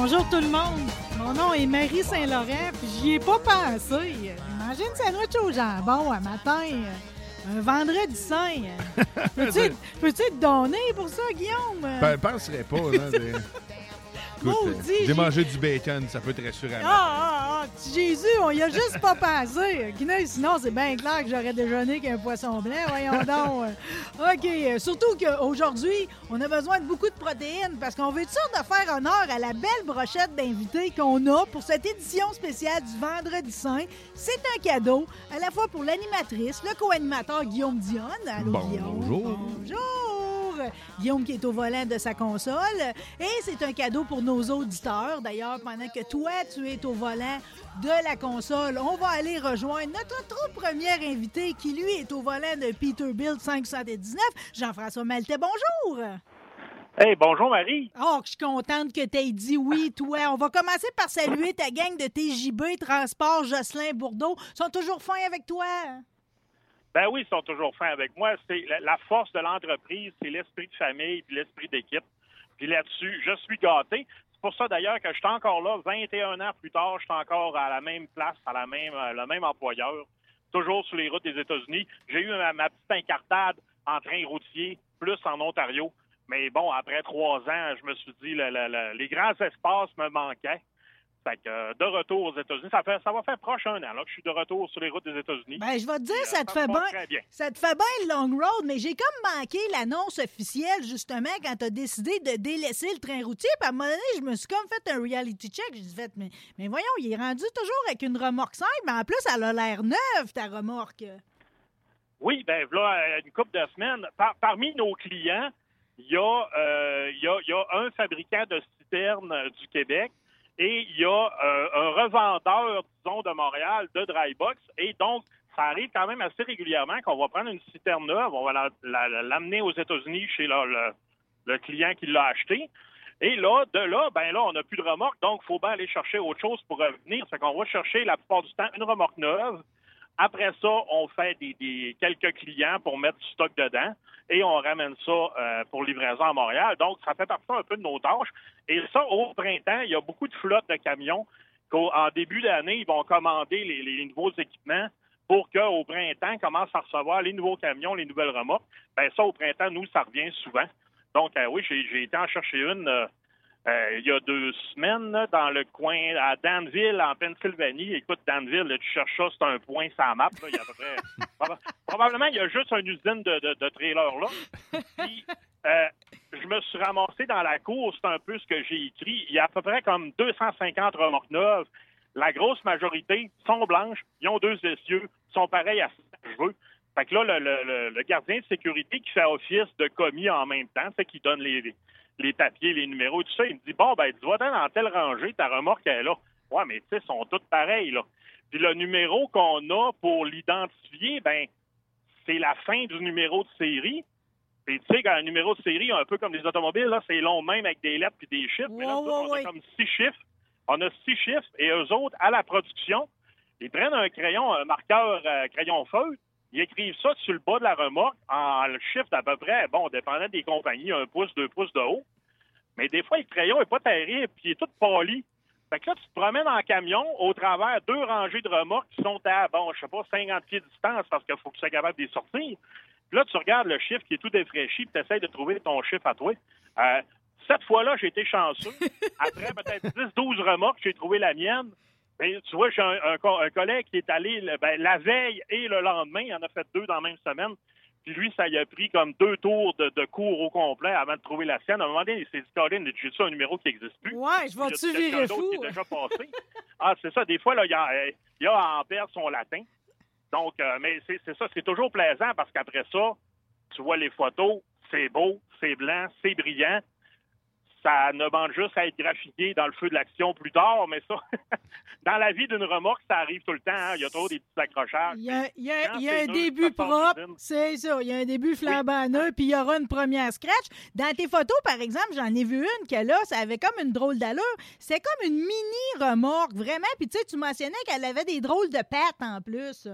Bonjour tout le monde. Mon nom est Marie Saint-Laurent, puis j'y ai pas pensé. Manger une sandwich au jambon un matin, un vendredi saint. Peux-tu te donner pour ça, Guillaume? Ben, penserais pas. Là, Écoute, euh, j'ai mangé du bacon, ça peut te rassurer. Ah, ah, ah, petit Jésus, on y a juste pas pensé. Sinon, c'est bien clair que j'aurais déjeuné qu'un poisson blanc. Voyons donc. OK. euh, Surtout qu'aujourd'hui, on a besoin de beaucoup de protéines parce qu'on veut être sûr de faire honneur à la belle brochette d'invités qu'on a pour cette édition spéciale du Vendredi Saint. C'est un cadeau à la fois pour l'animatrice, le co-animateur Guillaume Dionne. Allô, Guillaume. Bonjour. Bonjour. Guillaume qui est au volant de sa console. Et c'est un cadeau pour nos auditeurs. D'ailleurs, pendant que toi, tu es au volant de la console, on va aller rejoindre notre tout premier invité qui, lui, est au volant de Peterbilt 579, Jean-François Maltais. Bonjour! Hey, bonjour Marie. Oh, je suis contente que tu aies dit oui, toi. On va commencer par saluer ta gang de TJB Transport Jocelyn Bourdeau. Ils sont toujours fins avec toi. Ben oui, ils sont toujours fins avec moi. C'est la, force de l'entreprise, c'est l'esprit de famille puis l'esprit d'équipe. Puis là-dessus, je suis gâté. C'est pour ça d'ailleurs que je suis encore là, 21 ans plus tard, je suis encore à la même place, à la même, euh, le même employeur, toujours sur les routes des États-Unis. J'ai eu ma, petite incartade en train routier, plus en Ontario. Mais bon, après trois ans, je me suis dit, le- les grands espaces me manquaient. Fait que euh, de retour aux États-Unis, ça, fait, ça va faire proche un an là, que je suis de retour sur les routes des États-Unis. Ben, je vais te dire, ça euh, te se fait bien. Ça te fait bien le long road, mais j'ai comme manqué l'annonce officielle, justement, quand tu as décidé de délaisser le train routier. Puis à un moment donné, je me suis comme fait un reality check. J'ai fait, mais, mais voyons, il est rendu toujours avec une remorque simple, mais en plus, elle a l'air neuve, ta remorque. Oui, ben voilà une couple de semaines. Par- parmi nos clients, il y, a, euh, il y, a, il y a un fabricant de citernes euh, du Québec et il y a euh, un revendeur, disons, de Montréal de Drybox. Et donc, ça arrive quand même assez régulièrement qu'on va prendre une citerne neuve, on va la- la- l'amener aux États-Unis chez le, client qui l'a acheté. Et là, de là, ben là, on n'a plus de remorque, donc il faut bien aller chercher autre chose pour revenir. C'est qu'on va chercher la plupart du temps une remorque neuve. Après ça, on fait des- quelques clients pour mettre du stock dedans et on ramène ça euh, pour livraison à Montréal. Donc, ça fait partie un peu de nos tâches. Et ça, au printemps, il y a beaucoup de flottes de camions qu'en en début d'année, ils vont commander les, nouveaux équipements pour qu'au printemps, ils commencent à recevoir les nouveaux camions, les nouvelles remorques. Ben ça, au printemps, nous, ça revient souvent. Donc, euh, oui, j'ai été en chercher une euh, il y a deux semaines dans le coin à Danville, en Pennsylvanie. Écoute, Danville, là, tu cherches ça, c'est un point sans map. Il y a à peu près... proba- Probablement, il y a juste une usine de, trailers là. Puis, euh, je me suis ramassé dans la course, c'est un peu ce que j'ai écrit. Il y a à peu près comme 250 remorques neuves. La grosse majorité sont blanches, ils ont deux essieux, sont pareils à ce cheveux. Fait que là, le- le gardien de sécurité qui fait office de commis en même temps, c'est qui donne les, les papiers, les numéros, tout ça, il me dit Bon, ben, tu vas dans telle rangée, ta remorque est là. Ouais, mais tu sais, sont toutes pareilles, là. Puis le numéro qu'on a pour l'identifier, ben, c'est la fin du numéro de série. Puis tu sais, quand un numéro de série, un peu comme les automobiles, là, c'est long même avec des lettres puis des chiffres. mais là, Ouais, ouais, on a comme six chiffres. On a six chiffres et eux autres, à la production, ils prennent un crayon, un marqueur euh, crayon feutre, ils écrivent ça sur le bas de la remorque en le chiffre d'à peu près, bon, dépendant des compagnies, un pouce, deux pouces de haut. Mais des fois, le crayon n'est pas terrible, puis il est tout poli. Fait que là, tu te promènes en camion au travers deux rangées de remorques qui sont à, bon, je sais pas, 50 pieds de distance parce qu'il faut que tu sois capable de les sortir. Puis là, tu regardes le chiffre qui est tout défraîchi, puis tu essaies de trouver ton chiffre à toi. Euh, cette fois-là, j'ai été chanceux. Après peut-être 10-12 remorques, j'ai trouvé la mienne. Ben, tu vois, j'ai un, un, un, collègue qui est allé ben, la veille et le lendemain, il en a fait deux dans la même semaine. Puis lui, ça y a pris comme deux tours de, de cours au complet avant de trouver la sienne. À un moment donné, il s'est dit, Colin, j'ai un numéro qui n'existe plus. Ouais, je vais-tu virer fou? Qui est déjà passé. ah, c'est ça. Des fois, là, il y a, il y a en perdre son latin. Donc, euh, mais c'est ça, c'est toujours plaisant parce qu'après ça, tu vois les photos, c'est beau, c'est blanc, c'est brillant ça ne demande juste à être graphiqué dans le feu de l'action plus tard, mais ça, dans la vie d'une remorque, ça arrive tout le temps. Hein. Il y a toujours des petits accrochages. Il y a, il y a, il y a un début propre, c'est ça. Il y a un début flambant neuf, puis il y aura une première scratch. Dans tes photos, par exemple, j'en ai vu une que là, ça avait comme une drôle d'allure. C'est comme une mini remorque, vraiment. Puis tu sais, tu mentionnais qu'elle avait des drôles de pattes en plus.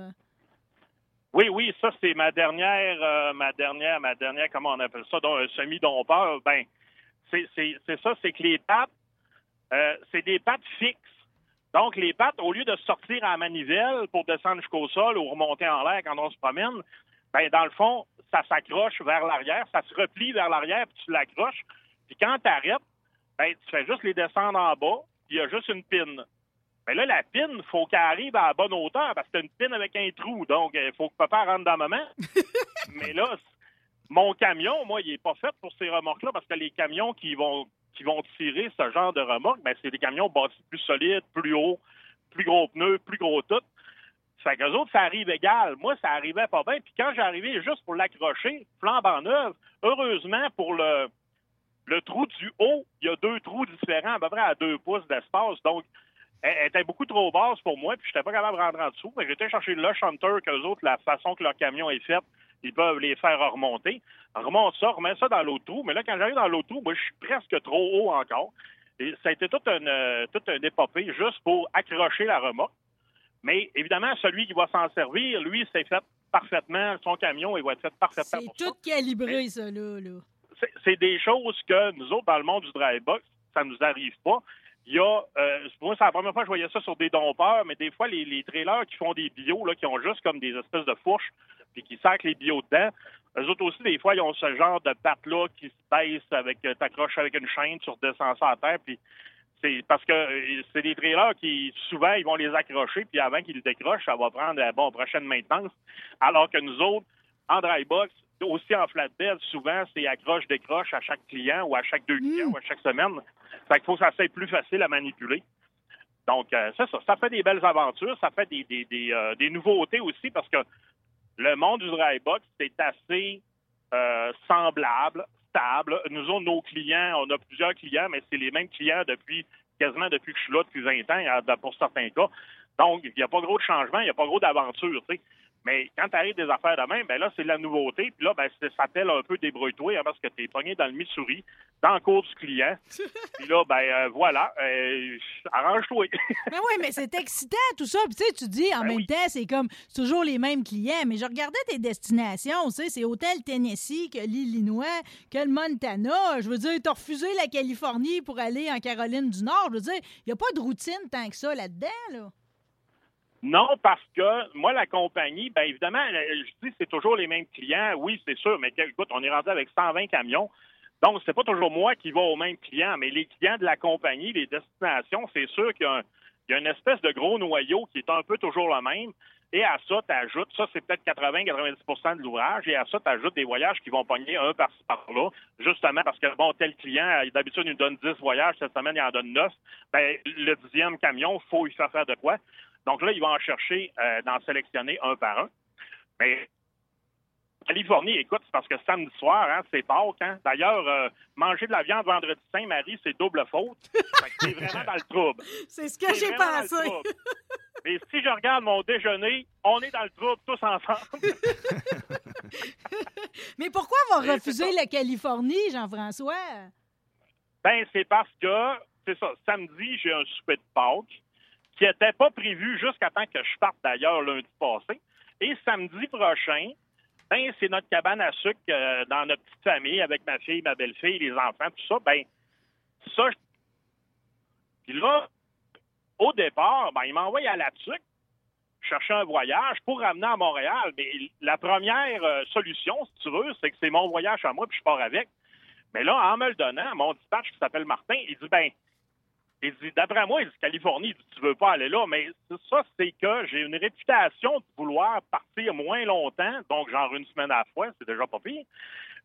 Oui, oui, ça c'est ma dernière, euh, ma dernière, ma dernière, comment on appelle ça, donc un semi-dompeur. Ben, c'est ça, c'est que les pattes, euh, c'est des pattes fixes. Donc, les pattes, au lieu de sortir à manivelle pour descendre jusqu'au sol ou remonter en l'air quand on se promène, ben, dans le fond, ça s'accroche vers l'arrière, ça se replie vers l'arrière, puis tu l'accroches. Puis quand tu arrêtes, ben, tu fais juste les descendre en bas, puis il y a juste une pine. Mais là, la pine, il faut qu'elle arrive à la bonne hauteur parce que c'est une pine avec un trou. Donc, il faut que papa rentre dans le moment. Mais là, mon camion, moi, il n'est pas fait pour ces remorques-là parce que les camions qui vont qui vont tirer ce genre de remorques, ben, c'est des camions bâtis plus solides, plus hauts, plus gros pneus, plus gros tout. Fait qu'eux autres, ça arrive égal. Moi, ça arrivait pas bien. Puis quand j'arrivais juste pour l'accrocher, flambe en heureusement, pour le, le trou du haut, il y a deux trous différents, à peu près à deux pouces d'espace. Donc, elle, était beaucoup trop basse pour moi, puis je n'étais pas capable de rentrer en dessous. J'étais chercher le chanteur qu'eux autres, la façon que leur camion est fait, ils peuvent les faire remonter. Remonte ça, remet ça dans l'autre trou. Mais là, quand j'arrive dans l'autre trou, moi, je suis presque trop haut encore. Et ça a été toute une, euh, toute une épopée juste pour accrocher la remorque. Mais évidemment, celui qui va s'en servir, lui, c'est fait parfaitement. Son camion, il va être fait parfaitement. C'est tout calibré, ça, là. là. C'est des choses que nous autres, dans le monde du dry box, ça nous arrive pas. Il y a, euh, moi, c'est la première fois que je voyais ça sur des dompeurs, mais des fois, les, les trailers qui font des bio, là, qui ont juste comme des espèces de fourches, puis qui sacent les bio dedans, eux autres aussi, des fois, ils ont ce genre de patte-là qui se baisse avec, euh, t'accroches avec une chaîne, tu redescends ça à terre, puis c'est parce que euh, c'est des trailers qui, souvent, ils vont les accrocher, puis avant qu'ils le décrochent, ça va prendre la bon, prochaine maintenance. Alors que nous autres, en dry box, aussi en flatbed, souvent, c'est accroche-décroche à chaque client ou à chaque deux clients ou à chaque semaine. Fait qu'il faut que ça soit plus facile à manipuler. Donc, euh, c'est ça. Ça fait des belles aventures, ça fait des, des nouveautés aussi parce que le monde du dry box, c'est assez euh, semblable, stable. Nous autres, nos clients, on a plusieurs clients, mais c'est les mêmes clients depuis quasiment depuis que je suis là, depuis 20 ans, pour certains cas. Donc, il n'y a pas gros de changement, il n'y a pas gros d'aventure. Mais quand tu arrives des affaires de même, ben là, c'est la nouveauté. Puis là, ben, ça s'appelle un peu débrouille-toi hein, parce que tu es pogné dans le Missouri, dans le cours du client. Puis là, ben euh, voilà, euh, arrange-toi. mais oui, mais c'est excitant tout ça. Puis tu sais, tu dis en ben même temps, c'est comme c'est toujours les mêmes clients. Mais je regardais tes destinations, tu sais, c'est Hôtel Tennessee, que l'Illinois, que le Montana. Je veux dire, tu as refusé la Californie pour aller en Caroline du Nord. Je veux dire, il n'y a pas de routine tant que ça là-dedans, là. Non, parce que moi, la compagnie, bien évidemment, euh, je dis c'est toujours les mêmes clients. Oui, c'est sûr, mais écoute, on est rendu avec 120 camions. Donc, c'est pas toujours moi qui vais aux mêmes clients, mais les clients de la compagnie, les destinations, c'est sûr qu'il y, a une espèce de gros noyau qui est un peu toujours le même. Et à ça, tu ajoutes, ça c'est peut-être 80-90% de l'ouvrage, et à ça, tu ajoutes des voyages qui vont pogner un par-ci par-là, justement parce que, bon, tel client, d'habitude, il nous donne 10 voyages, cette semaine, il en donne 9. Ben, le dixième camion, il faut y faire faire de quoi? Donc là, ils vont en chercher, euh, d'en sélectionner un par un. Mais Californie, écoute, c'est parce que samedi soir, hein, c'est Pâques. Hein? D'ailleurs, euh, manger de la viande vendredi Saint-Marie, c'est double faute. c'est vraiment dans le trouble. C'est ce que j'ai pensé. Mais si je regarde mon déjeuner, on est dans le trouble tous ensemble. Mais pourquoi avoir refusé la Californie, Jean-François? Ben, c'est parce que c'est ça. Samedi, j'ai un souper de Pâques qui n'était pas prévu jusqu'à temps que je parte d'ailleurs lundi passé. Et samedi prochain, ben, c'est notre cabane à sucre euh, dans notre petite famille avec ma fille, ma belle-fille, les enfants, tout ça. Ben, ça, je- puis là, au départ, ben, il m'envoie à la sucre chercher un voyage pour ramener à Montréal. Mais la première euh, solution, si tu veux, c'est que c'est mon voyage à moi, puis je pars avec. Mais là, en me le donnant, mon dispatch qui s'appelle Martin, il dit, ben, il dit, d'après moi, il dit Californie, tu veux pas aller là. Mais ça, c'est que j'ai une réputation de vouloir partir moins longtemps, donc genre une semaine à la fois, c'est déjà pas pire,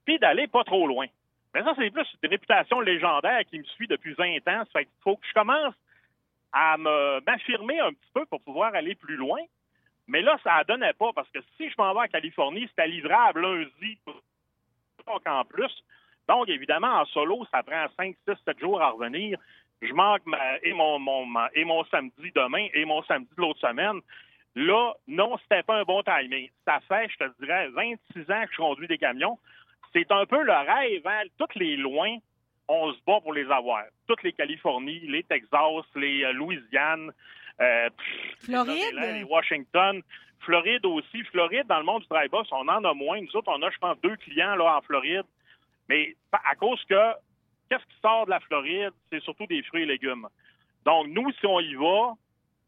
puis d'aller pas trop loin. Mais ça, c'est plus une réputation légendaire qui me suit depuis 20 ans. Ça fait qu'il faut que je commence à me- m'affirmer un petit peu pour pouvoir aller plus loin. Mais là, ça ne donnait pas parce que si je m'en vais en Californie, c'était livrable lundi, pas qu'en plus. Donc, évidemment, en solo, ça prend 5, 6, 7 jours à revenir. Je manque ma- et, mon, mon- ma- et mon samedi demain et mon samedi de l'autre semaine. Là, non, c'était pas un bon timing. Ça fait, je te dirais, 26 ans que je conduis des camions. C'est un peu le rêve. Hein? Toutes les loin, on se bat pour les avoir. Toutes les Californies, les Texas, les euh, Louisiane, euh, pff, Floride? les Washington, Floride aussi. Floride, dans le monde du box, on en a moins. Nous autres, on a, je pense, deux clients là en Floride. Mais à cause que qu'est-ce qui sort de la Floride, c'est surtout des fruits et légumes. Donc, nous, si on y va,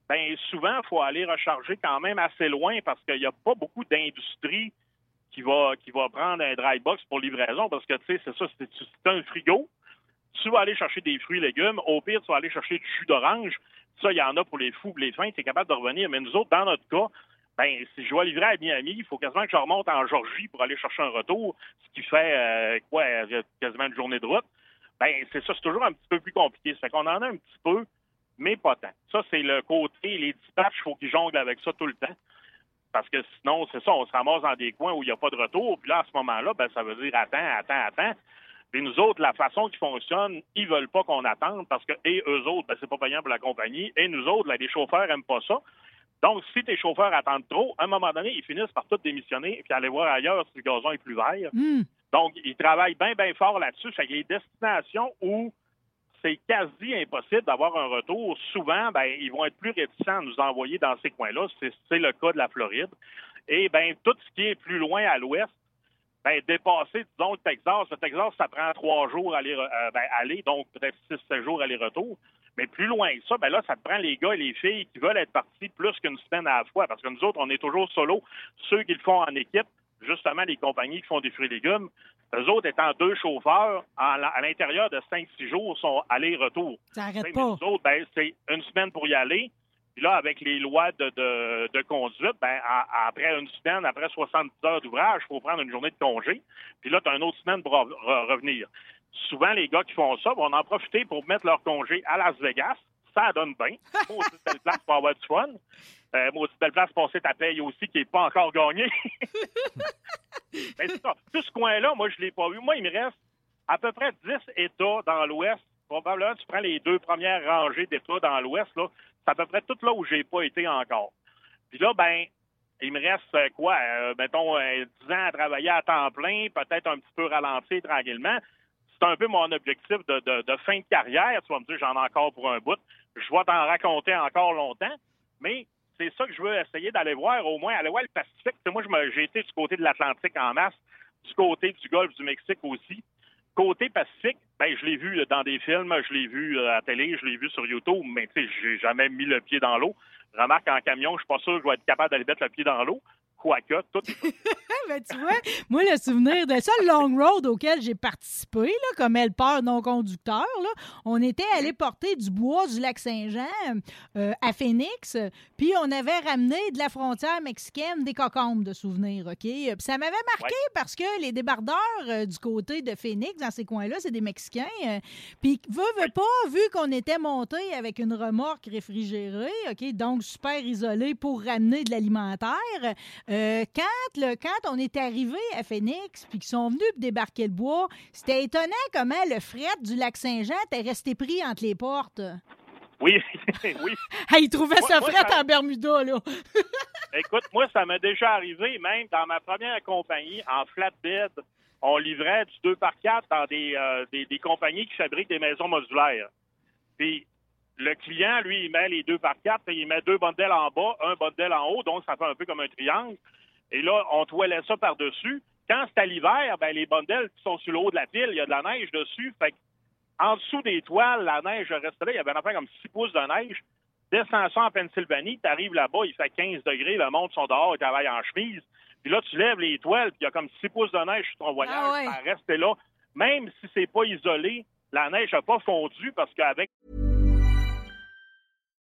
ben souvent, il faut aller recharger quand même assez loin parce qu'il n'y a pas beaucoup d'industrie qui va, qui va prendre un dry box pour livraison parce que, tu sais, c'est ça, c'est un frigo. Tu vas aller chercher des fruits et légumes. Au pire, tu vas aller chercher du jus d'orange. Ça, il y en a pour les fous, les fins. Tu es capable de revenir. Mais nous autres, dans notre cas, ben, si je vais livrer à Miami, il faut quasiment que je remonte en Georgie pour aller chercher un retour, ce qui fait, euh, quoi, euh, quasiment une journée de route. Ben, c'est ça, c'est toujours un petit peu plus compliqué. Ça fait qu'on en a un petit peu, mais pas tant. Ça, c'est le côté, les dispatchs, il faut qu'ils jonglent avec ça tout le temps. Parce que sinon, c'est ça, on se ramasse dans des coins où il n'y a pas de retour. Puis là, à ce moment-là, ben, ça veut dire attends, attends, attends. Puis nous autres, la façon qui fonctionne, ils veulent pas qu'on attende parce que, et eux autres, ben, c'est pas payant pour la compagnie. Et nous autres, là, les chauffeurs aiment pas ça. Donc, si tes chauffeurs attendent trop, à un moment donné, ils finissent par tout démissionner et aller voir ailleurs si le gazon est plus vert. Hmm. Donc, ils travaillent bien, bien fort là-dessus. Qu'il y a des destinations où c'est quasi impossible d'avoir un retour. Souvent, ben, ils vont être plus réticents à nous envoyer dans ces coins-là. C'est le cas de la Floride. Et ben, tout ce qui est plus loin à l'ouest, ben, dépasser, disons, le Texas. Le Texas, ça prend trois jours à aller, euh, ben, aller donc peut-être six, sept jours aller-retour. Mais plus loin que ça, ben là, ça prend les gars et les filles qui veulent être partis plus qu'une semaine à la fois. Parce que nous autres, on est toujours solo. Ceux qui le font en équipe, justement, les compagnies qui font des fruits et légumes, eux autres étant deux chauffeurs, à l'intérieur de cinq, six jours, sont aller-retour. Ça Tu sais, arrête mais pas. nous autres, ben, c'est une semaine pour y aller. Puis là, avec les lois de, de, de conduite, ben, à- après une semaine, après 70 heures d'ouvrage, il faut prendre une journée de congé. Puis là, tu as une autre semaine pour re- re- revenir. Souvent, les gars qui font ça vont en profiter pour mettre leur congé à Las Vegas. Ça donne bien. Maudite belle place pour avoir du fun. Euh, maudite belle place pour passer ta paye aussi qui n'est pas encore gagnée. Ben, c'est ça. Tout ce coin-là, moi, je l'ai pas vu. Moi, il me reste à peu près 10 États dans l'Ouest. Probablement, tu prends les deux premières rangées d'États dans l'Ouest, là. C'est à peu près tout là où j'ai pas été encore. Puis là, ben, il me reste euh, quoi? euh, mettons, euh, 10 ans à travailler à temps plein, peut-être un petit peu ralenti tranquillement. C'est un peu mon objectif de, de- de fin de carrière. Tu vas me dire, j'en ai encore pour un bout. Je vais t'en raconter encore longtemps. Mais c'est ça que je veux essayer d'aller voir, au moins aller voir le Pacifique. Moi, j'ai été du côté de l'Atlantique en masse, du côté du Golfe du Mexique aussi. Côté Pacifique, ben, je l'ai vu dans des films, je l'ai vu euh, à la télé, je l'ai vu sur YouTube, mais tu sais, j'ai jamais mis le pied dans l'eau. Remarque, en camion, je suis pas sûr que je vais être capable d'aller mettre le pied dans l'eau. Tout Ben, tu vois, moi, le souvenir de ça, le long road auquel j'ai participé, là, comme helpeur non conducteur, là, on était allé porter du bois du lac Saint-Jean euh, à Phoenix, puis on avait ramené de la frontière mexicaine des cocombes de souvenirs, OK? Puis ça m'avait marqué parce que les débardeurs euh, du côté de Phoenix, dans ces coins-là, c'est des Mexicains. euh, puis, veut, veut pas, vu qu'on était monté avec une remorque réfrigérée, OK, donc super isolé pour ramener de l'alimentaire, euh, quand, le, quand on est arrivé à Phoenix puis qu'ils sont venus débarquer le bois, c'était étonnant comment le fret du lac Saint-Jean était resté pris entre les portes. Oui, oui. Il trouvait Moi- moi, ça- en Bermuda, là. Écoute, moi, ça m'est déjà arrivé, même dans ma première compagnie, en flatbed, on livrait du 2 par 4 dans des, euh, des, des compagnies qui fabriquent des maisons modulaires. Puis le client, lui, il met les deux par quatre, puis il met deux bundles en bas, un bundle en haut, donc ça fait un peu comme un triangle. Et là, on toilait ça par-dessus. Quand c'est à l'hiver, ben, les bundles qui sont sur le haut de la pile, il y a de la neige dessus. Fait en dessous des toiles, la neige reste là. Il y avait un affaire comme 6 pouces de neige. Descends ça en Pennsylvanie, tu arrives là-bas, il fait 15 degrés, le monde sont dehors, ils travaillent en chemise. Puis là, tu lèves les toiles, puis il y a comme 6 pouces de neige sur ton voyage, Ah ouais. ça reste là. Même si c'est pas isolé, la neige n'a pas fondu parce qu'avec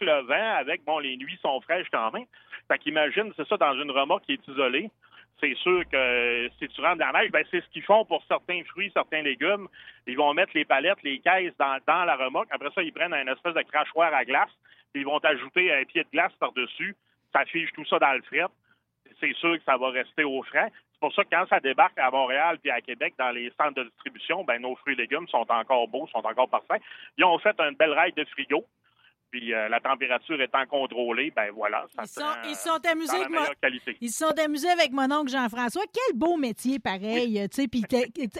le vent, avec, bon, les nuits sont fraîches quand même. Fait qu'imagine, c'est ça, dans une remorque qui est isolée. C'est sûr que si tu rentres dans la neige, ben, c'est ce qu'ils font pour certains fruits, certains légumes. Ils vont mettre les palettes, les caisses dans, la remorque. Après ça, ils prennent un espèce de crachoir à glace, puis ils vont ajouter un pied de glace par-dessus. Ça fige tout ça dans le fret. C'est sûr que ça va rester au frais. C'est pour ça que quand ça débarque à Montréal puis à Québec dans les centres de distribution, ben nos fruits et légumes sont encore beaux, sont encore parfaits. Ils ont fait une belle règle de frigo. Puis euh, la température étant contrôlée, ben voilà, ça Ils sont, ils euh, sont amusés avec. Ils se sont amusés avec mon oncle Jean-François. Quel beau métier, pareil. tu sais, Puis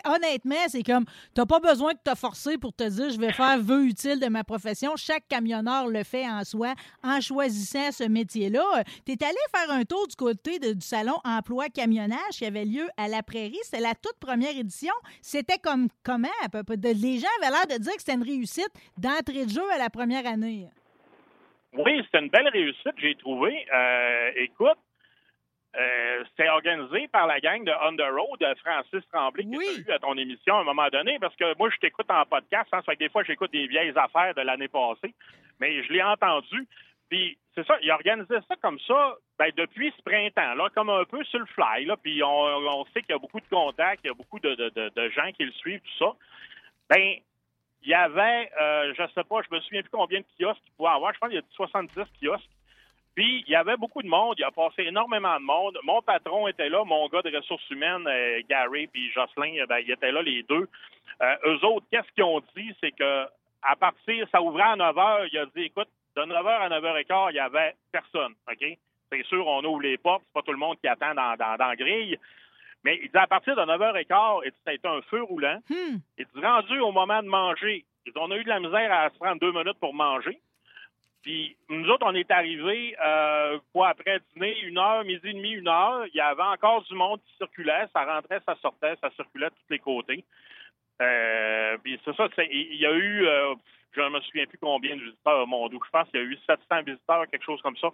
honnêtement, c'est comme, t'as pas besoin de te forcer pour te dire, je vais faire vœu utile de ma profession. Chaque camionneur le fait en soi en choisissant ce métier-là. T'es allé faire un tour du côté de- du salon emploi camionnage qui avait lieu à la Prairie. C'était la toute première édition. C'était comme comment à peu près? De- Les gens avaient l'air de dire que c'était une réussite d'entrée de jeu à la première année. Oui, c'était une belle réussite, j'ai trouvé. Euh, écoute, euh, c'était organisé par la gang de On the Road, de Francis Tremblay, qui Oui. eu à ton émission à un moment donné, parce que moi, je t'écoute en podcast, hein, ça fait que des fois, j'écoute des vieilles affaires de l'année passée, mais je l'ai entendu. Puis, c'est ça, il organisait ça comme ça ben, depuis ce printemps, là, comme un peu sur le fly. Là, puis, on, on sait qu'il y a beaucoup de contacts, il y a beaucoup de, de- de- de gens qui le suivent, tout ça. Ben, il y avait, euh, je sais pas, je me souviens plus combien de kiosques il pouvait avoir. Je pense qu'il y a 70 kiosques. Puis, il y avait beaucoup de monde. Il a passé énormément de monde. Mon patron était là. Mon gars de ressources humaines, euh, Gary, puis Jocelyn, eh ben, ils étaient là, les deux. Euh, eux autres, qu'est-ce qu'ils ont dit? C'est que à partir, ça ouvrait à 9 h. Il a dit, écoute, de 9 h à 9 h 15, il y avait personne. OK? C'est sûr, on ouvre les portes. C'est pas tout le monde qui attend dans, dans, dans la grille. Mais il dit, à partir de 9 h 15, et ça a été un feu roulant. Hmm. Il dit, rendu au moment de manger, il dit, on a eu de la misère à se prendre deux minutes pour manger. Puis nous autres, on est arrivés, euh, quoi, après dîner, une heure, midi et demi, une heure. Il y avait encore du monde qui circulait. Ça rentrait, ça sortait, ça circulait de tous les côtés. Euh, puis c'est ça, il y a eu, euh, je ne me souviens plus combien de visiteurs au Mondou. Je pense qu'il y a eu 700 visiteurs, quelque chose comme ça.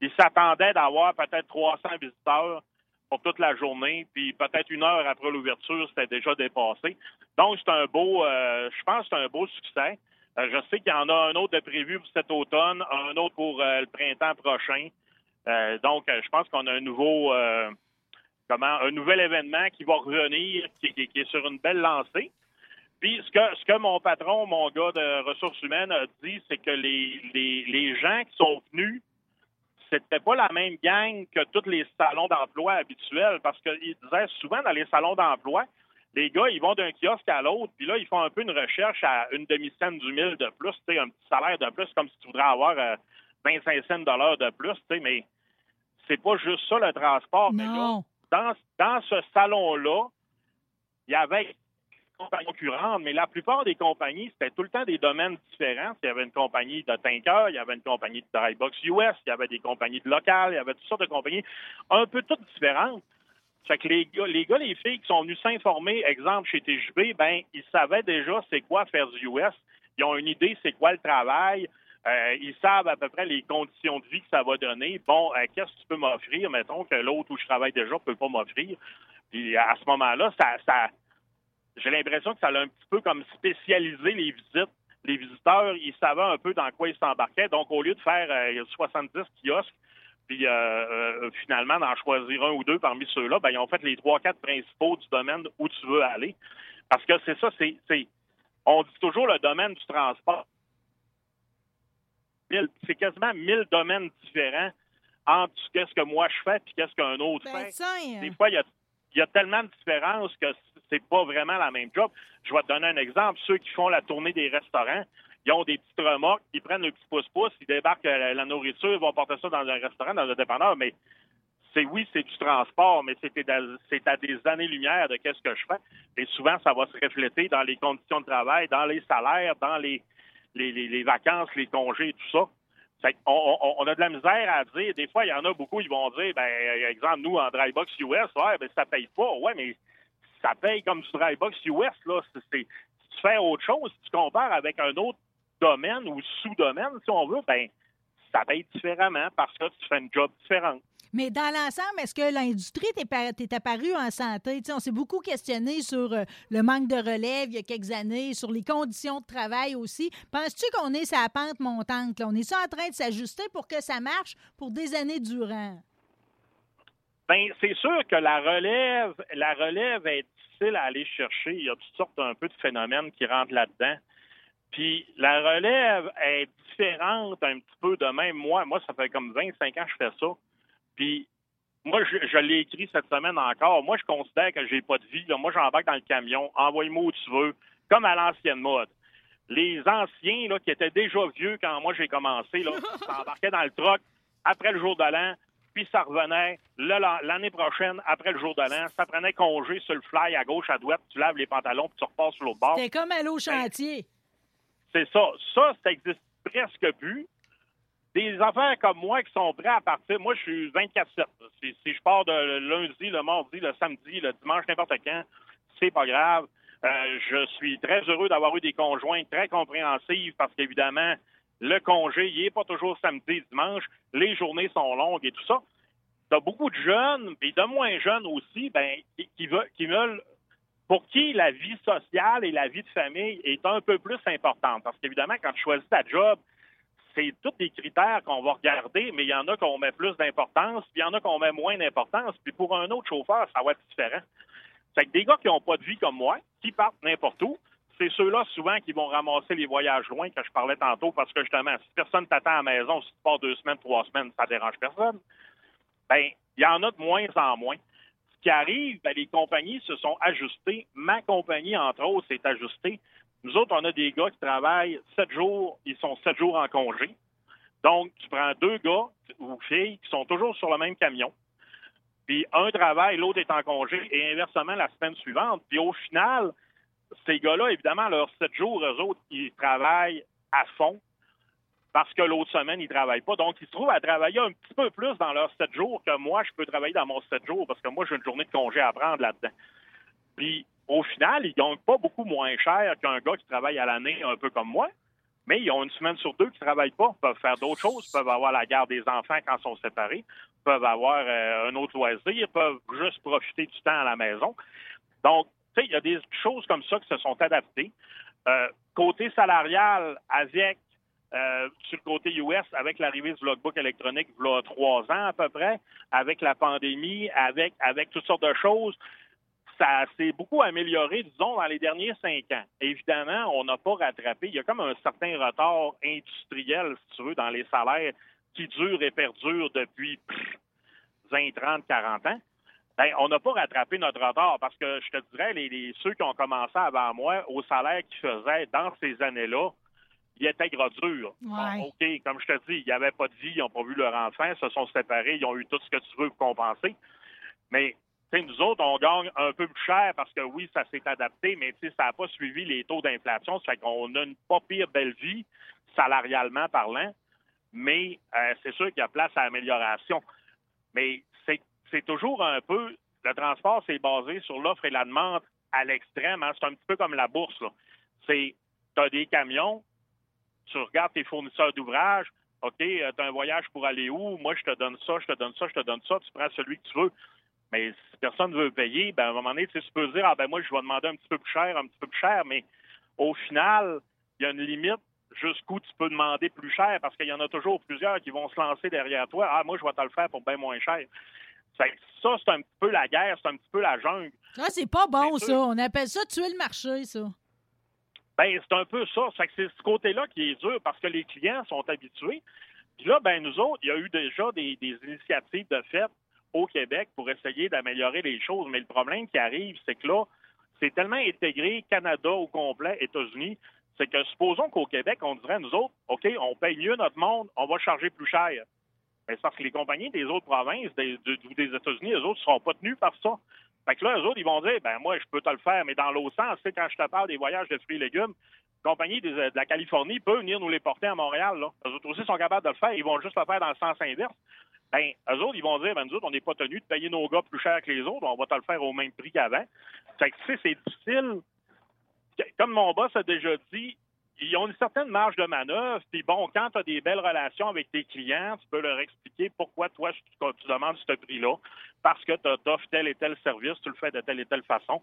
Ils s'attendaient d'avoir peut-être 300 visiteurs pour toute la journée, puis peut-être une heure après l'ouverture, c'était déjà dépassé. Donc, c'est un beau, euh, je pense c'est un beau succès. Euh, je sais qu'il y en a un autre de prévu pour cet automne, un autre pour euh, le printemps prochain. Donc, je pense qu'on a un nouveau, comment, un nouvel événement qui va revenir, qui est sur une belle lancée. Puis, ce que, ce que mon patron, mon gars de ressources humaines a dit, c'est que les, les, les gens qui sont venus, c'était pas la même gang que tous les salons d'emploi habituels, parce qu'il disait souvent dans les salons d'emploi, les gars, ils vont d'un kiosque à l'autre, puis là, ils font un peu une recherche à une demi-cent du mille de plus, tu sais, un petit salaire de plus, comme si tu voudrais avoir, euh, 25 cents de l'heure de plus, tu sais, mais c'est pas juste ça le transport. Mais là, Non. dans, dans ce salon-là, il y avait des compagnies concurrentes, mais la plupart des compagnies, c'était tout le temps des domaines différents. Il y avait une compagnie de tanker, il y avait une compagnie de drybox US, il y avait des compagnies de locales, il y avait toutes sortes de compagnies un peu toutes différentes. Fait que les gars, les gars, les filles qui sont venus s'informer, exemple chez TJB, ben ils savaient déjà c'est quoi faire du US. Ils ont une idée c'est quoi le travail. Euh, ils savent à peu près les conditions de vie que ça va donner. Bon, euh, qu'est-ce que tu peux m'offrir, mettons, que l'autre où je travaille déjà ne peut pas m'offrir. Puis à ce moment-là, ça, ça j'ai l'impression que ça a un petit peu comme spécialisé les visites. Les visiteurs, ils savaient un peu dans quoi ils s'embarquaient. Donc, au lieu de faire euh, 70 kiosques, puis euh, euh, finalement d'en choisir un ou deux parmi ceux-là, ben, ils ont fait les trois, quatre principaux du domaine où tu veux aller. Parce que c'est ça, c'est, on dit toujours le domaine du transport. C'est quasiment mille domaines différents entre qu'est-ce que moi je fais puis qu'est-ce qu'un autre Ben, fait. Des fois, il y a, il y a tellement de différences que c'est pas vraiment la même job. Je vais te donner un exemple. Ceux qui font la tournée des restaurants, ils ont des petites remorques, ils prennent le petit pouce-pouce, ils débarquent euh, la nourriture, ils vont porter ça dans un restaurant, dans un dépanneur, mais c'est oui, c'est du transport, mais c'est à, des années-lumière de qu'est-ce que je fais. Et souvent, ça va se refléter dans les conditions de travail, dans les salaires, dans les- les vacances, les congés, tout ça. Fait on, a de la misère à dire. Des fois, il y en a beaucoup, ils vont dire, ben, exemple, nous, en Drybox US, ouais, ben, ça paye pas. Ouais, mais ça paye comme du Drybox US, là. Si tu fais autre chose, si tu compares avec un autre domaine ou sous-domaine, si on veut, ben, ça paye différemment parce que tu fais une job différente. Mais dans l'ensemble, est-ce que l'industrie t'est par- t'est apparue en santé? On s'est beaucoup questionné sur euh, le manque de relève il y a quelques années, sur les conditions de travail aussi. Penses-tu qu'on est la pente montante? On est en train de s'ajuster pour que ça marche pour des années durant? Ben, c'est sûr que la relève, la relève est difficile à aller chercher. Il y a toutes sortes un peu de phénomènes qui rentrent là-dedans. Puis la relève est différente un petit peu de même. Moi, moi, ça fait comme 25 ans que je fais ça. Puis moi, je, je l'ai écrit cette semaine encore. Moi, je considère que j'ai pas de vie. là. Moi, j'embarque dans le camion. Envoie-moi où tu veux, comme à l'ancienne mode. Les anciens là, qui étaient déjà vieux quand moi j'ai commencé, là, s'embarquaient dans le truck après le jour de l'an, puis ça revenait l'année prochaine, après le jour de l'an, ça prenait congé sur le fly à gauche, à droite, tu laves les pantalons, puis tu repars sur l'autre bord. C'était comme aller au chantier. C'est ça. Ça, ça existe presque plus. Des affaires comme moi qui sont prêts à partir. Moi, je suis 24-7. Si, je pars de lundi, le mardi, le samedi, le dimanche, n'importe quand, c'est pas grave. Euh, je suis très heureux d'avoir eu des conjoints très compréhensives parce qu'évidemment, le congé, il n'est pas toujours samedi, dimanche. Les journées sont longues et tout ça. T'as beaucoup de jeunes, et de moins jeunes aussi, ben, qui, qui veulent, qui veulent pour qui la vie sociale et la vie de famille est un peu plus importante. Parce qu'évidemment, quand tu choisis ta job, c'est tous des critères qu'on va regarder, mais il y en a qu'on met plus d'importance, puis il y en a qu'on met moins d'importance. Puis pour un autre chauffeur, ça va être différent. Fait que des gars qui n'ont pas de vie comme moi, qui partent n'importe où, c'est ceux-là souvent qui vont ramasser les voyages loin que je parlais tantôt, parce que justement, si personne t'attend à la maison, si tu pars deux semaines, trois semaines, ça dérange personne. Ben, il y en a de moins en moins ce qui arrive, ben, les compagnies se sont ajustées. Ma compagnie, entre autres, s'est ajustée. Nous autres, on a des gars qui travaillent sept jours, ils sont sept jours en congé. Donc, tu prends deux gars ou filles qui sont toujours sur le même camion. Puis un travaille, l'autre est en congé, et inversement la semaine suivante. Puis au final, ces gars-là, évidemment, leurs sept jours, eux autres, ils travaillent à fond parce que l'autre semaine, ils ne travaillent pas. Donc, ils se trouvent à travailler un petit peu plus dans leurs sept jours que moi, je peux travailler dans mon sept jours parce que moi, j'ai une journée de congé à prendre là-dedans. Puis, au final, ils gagnent pas beaucoup moins cher qu'un gars qui travaille à l'année un peu comme moi, mais ils ont une semaine sur deux qui ne travaillent pas, peuvent faire d'autres choses, peuvent avoir la garde des enfants quand ils sont séparés, peuvent avoir euh, un autre loisir, peuvent juste profiter du temps à la maison. Donc, tu sais, il y a des choses comme ça qui se sont adaptées. Euh, côté salarial, avec euh, sur le côté US, avec l'arrivée du logbook électronique, il y a trois ans à peu près, avec la pandémie, avec, avec toutes sortes de choses, ça s'est beaucoup amélioré, disons, dans les derniers cinq ans. Évidemment, on n'a pas rattrapé. Il y a comme un certain retard industriel, si tu veux, dans les salaires qui durent et perdurent depuis pff, 20, 30, 40 ans. Ben, on n'a pas rattrapé notre retard parce que je te dirais, les, les- ceux qui ont commencé avant moi, au salaire qu'ils faisaient dans ces années-là, il il était gros dur. Ouais. Bon, OK, comme je te dis, ils n'avaient pas de vie, ils n'ont pas vu leur enfant, ils se sont séparés, ils ont eu tout ce que tu veux pour compenser. Mais nous autres, on gagne un peu plus cher parce que oui, ça s'est adapté, mais ça n'a pas suivi les taux d'inflation. Ça fait qu'on a une pas pire belle vie, salarialement parlant, mais euh, c'est sûr qu'il y a place à amélioration. Mais c'est toujours un peu, le transport, c'est basé sur l'offre et la demande à l'extrême. hein. C'est un petit peu comme la bourse. C'est, tu as des camions, tu regardes tes fournisseurs d'ouvrages, OK, tu as un voyage pour aller où? Moi, je te donne ça, je te donne ça, je te donne ça, tu prends celui que tu veux. Mais si personne ne veut payer, ben, à un moment donné, tu peux dire, ah ben moi, je vais demander un petit peu plus cher, un petit peu plus cher, mais au final, il y a une limite jusqu'où tu peux demander plus cher parce qu'il y en a toujours plusieurs qui vont se lancer derrière toi. Ah, moi, je vais te le faire pour bien moins cher. Ça, ça, c'est un petit peu la guerre, c'est un petit peu la jungle. Ah, c'est pas bon, ça. On appelle ça tuer le marché, ça. Ben, c'est un peu ça. Ça c'est ce côté-là qui est dur parce que les clients sont habitués. Puis là, ben, nous autres, il y a eu déjà des, des initiatives de fait au Québec pour essayer d'améliorer les choses. Mais le problème qui arrive, c'est que là, c'est tellement intégré, Canada au complet, États-Unis, c'est que supposons qu'au Québec, on dirait, nous autres, OK, on paye mieux notre monde, on va charger plus cher. Mais c'est parce que les compagnies des autres provinces des, des États-Unis, eux autres, ne seront pas tenus par ça. Fait que là, eux autres, ils vont dire, ben moi, je peux te le faire, mais dans l'autre sens, sais, quand je te parle des voyages de fruits et légumes, la compagnie de la Californie peut venir nous les porter à Montréal. Là. Autres aussi sont capables de le faire, ils vont juste le faire dans le sens inverse. Ben, eux autres, ils vont dire, ben nous autres, on n'est pas tenus de payer nos gars plus cher que les autres, on va te le faire au même prix qu'avant. Fait que, tu sais, c'est difficile. Comme mon boss a déjà dit, ils ont une certaine marge de manœuvre. Puis bon, quand tu as des belles relations avec tes clients, tu peux leur expliquer pourquoi toi, tu, tu demandes ce prix-là. Parce que tu offres tel et tel service, tu le fais de telle et telle façon.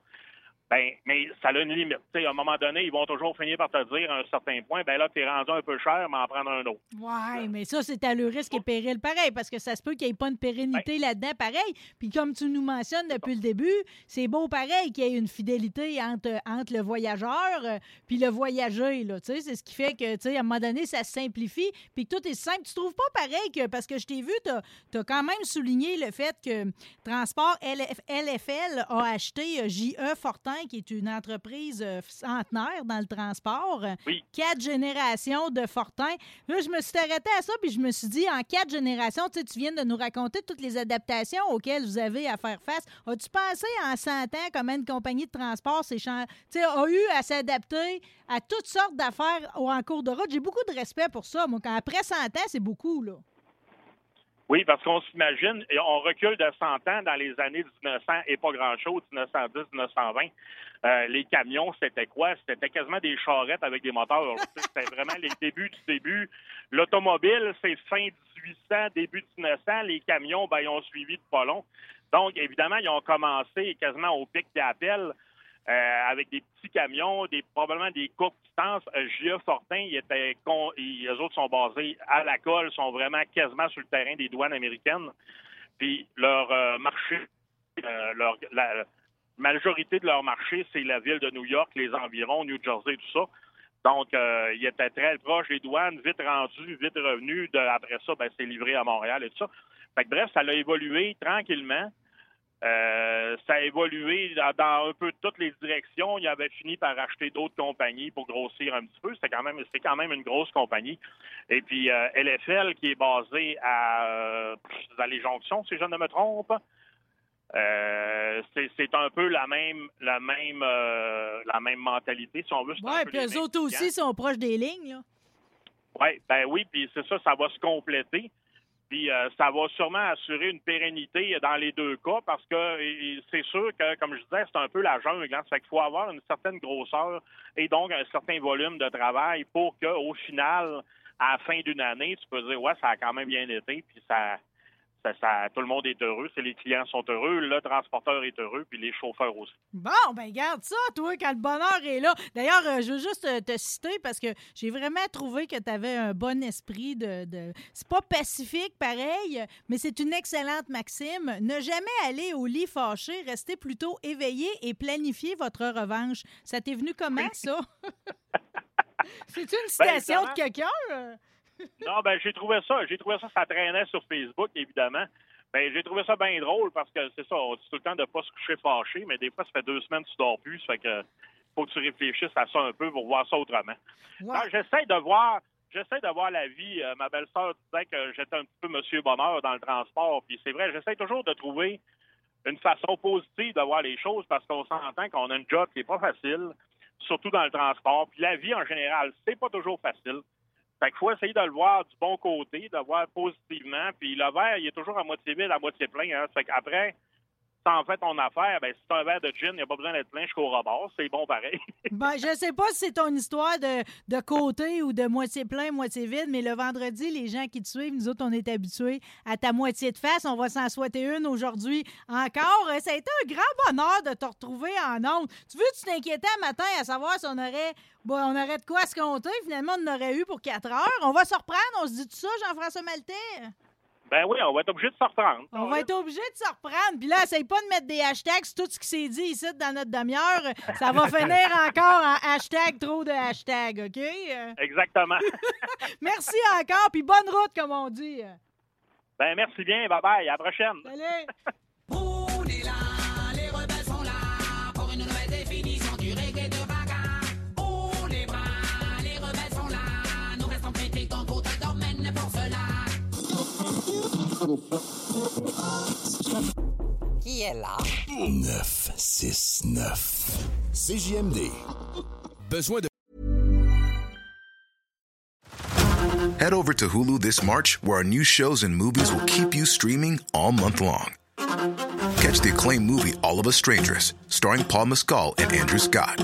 Ben, mais ça a une limite. À un moment donné, ils vont toujours finir par te dire à un certain point, ben là, tu es rendu un peu cher, mais en prendre un autre. Ouais, mais ça, c'est à le risque et péril pareil, parce que ça se peut qu'il n'y ait pas une pérennité là-dedans pareil. Puis comme tu nous mentionnes depuis le début, c'est beau pareil qu'il y ait une fidélité entre, entre le voyageur euh, puis le voyagé, là. Tu sais, c'est ce qui fait que, tu sais, à un moment donné, ça se simplifie, puis que tout est simple. Tu trouves pas pareil que, parce que je t'ai vu, tu as, quand même souligné le fait que Transport LF LFL a acheté euh, JE Fortin, qui est une entreprise euh, centenaire dans le transport. Oui. Quatre générations de Fortin. Là, je me suis arrêtée à ça, puis je me suis dit, en quatre générations, tu sais, tu viens de nous raconter toutes les adaptations auxquelles vous avez à faire face. As-tu pensé en 100 ans comment une compagnie de transport s'est a eu à s'adapter à toutes sortes d'affaires au- en cours de route? J'ai beaucoup de respect pour ça. Moi, après 100 ans, c'est beaucoup, là. Oui, parce qu'on s'imagine, on recule de 100 ans dans les années 1900 et pas grand-chose, 1910, 1920. Euh, les camions, c'était quoi? C'était quasiment des charrettes avec des moteurs. C'était vraiment les débuts du début. L'automobile, c'est fin 1800, début 1900. Les camions, ben, ils ont suivi de pas long. Donc, évidemment, ils ont commencé quasiment au pic d'appel euh, avec des petits camions, des probablement des courtes distances. Euh, GE Fortin, ils étaient con, eux autres sont basés à la colle, sont vraiment quasiment sur le terrain des douanes américaines. Puis leur euh, marché, euh, la majorité de leur marché, c'est la ville de New York, les environs, New Jersey, tout ça. Donc, euh, ils étaient très proches des douanes, vite rendus, vite revenus. De, après ça, ben, c'est livré à Montréal et tout ça. Fait que, bref, ça a évolué tranquillement. Euh, ça a évolué dans, un peu toutes les directions. Il avait fini par acheter d'autres compagnies pour grossir un petit peu. C'était quand même, c'était quand même une grosse compagnie. Et puis euh, LFL qui est basé à euh, dans les jonctions, si je ne me trompe. Euh, c'est, c'est un peu la même, la même, euh, la même mentalité, si on veut. C'est Oui, puis les autres aussi sont proches des lignes, là. Ouais, ben oui, puis c'est ça, ça va se compléter. Puis euh, ça va sûrement assurer une pérennité dans les deux cas parce que c'est sûr que, comme je disais, c'est un peu la jungle. Hein? Ça fait qu'il faut avoir une certaine grosseur et donc un certain volume de travail pour qu'au final, à la fin d'une année, tu peux dire, ouais, ça a quand même bien été, puis ça, ça, ça- tout le monde est heureux, les clients sont heureux, le transporteur est heureux, puis les chauffeurs aussi. Bon, ben garde ça, toi, quand le bonheur est là. D'ailleurs, euh, je veux juste euh, te citer parce que j'ai vraiment trouvé que tu avais un bon esprit de... de- C'est pas pacifique, pareil, mais c'est une excellente maxime. Ne jamais aller au lit fâché, restez plutôt éveillé et planifiez votre revanche. Ça t'est venu comment, ça? C'est une citation de quelqu'un? Non, ben j'ai trouvé ça. J'ai trouvé ça, ça traînait sur Facebook, évidemment. Ben, j'ai trouvé ça bien drôle parce que c'est ça, on dit tout le temps de pas se coucher fâché, mais des fois, ça fait deux semaines que tu dors plus. Ça fait que faut que tu réfléchisses à ça un peu pour voir ça autrement. Ouais. J'essaie de voir. J'essaie de voir la vie. Euh, ma belle-sœur disait que j'étais un petit peu Monsieur Bonheur dans le transport. Puis c'est vrai, j'essaie toujours de trouver une façon positive de voir les choses parce qu'on s'entend qu'on a une job qui est pas facile, surtout dans le transport. Puis la vie en général, c'est pas toujours facile. Fait qu'il faut essayer de le voir du bon côté, de le voir positivement. Puis le verre, il est toujours à moitié vide, à moitié plein. Hein. Fait qu'après, en fait ton affaire, ben, si c'est un verre de gin, il n'y a pas besoin d'être plein jusqu'au rebord. C'est bon pareil. Ben, je sais pas si c'est ton histoire de, de côté ou de moitié plein, moitié vide, mais le vendredi, les gens qui te suivent, nous autres, on est habitués à ta moitié de face. On va s'en souhaiter une aujourd'hui encore. Euh, Ça a été un grand bonheur de te retrouver en ondes. Tu veux, tu t'inquiétais un matin à savoir si on aurait, on aurait de quoi se compter? Finalement, on en aurait eu pour quatre heures. On va se reprendre. On se dit tout ça, Jean-François Maltais? Ben oui, on va être obligé de se reprendre. On va être obligé de se reprendre. Puis là, essaye pas de mettre des hashtags sur tout ce qui s'est dit ici dans notre demi-heure. Ça va finir encore en hashtag, trop de hashtags, OK? Exactement. Merci encore, puis bonne route, comme on dit. ben merci bien. Bye bye. À la prochaine. Salut! Qui est là? 969. CJMD. Besoin de. Head over to Hulu this March, where our new shows and movies will keep you streaming all month long. Catch the acclaimed movie All of Us Strangers, starring Paul Mescal and Andrew Scott.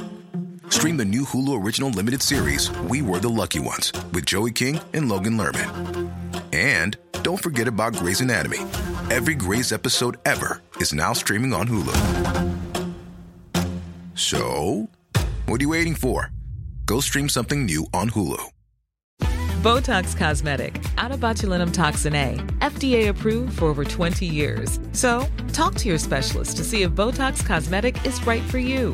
Stream the new Hulu original limited series We Were the Lucky Ones with Joey King and Logan Lerman. And don't forget about Grey's Anatomy. Every Grey's episode ever is now streaming on Hulu. So, what are you waiting for? Go stream something new on Hulu. Botox Cosmetic, out of botulinum toxin A, FDA approved for over 20 years. So, talk to your specialist to see if Botox Cosmetic is right for you.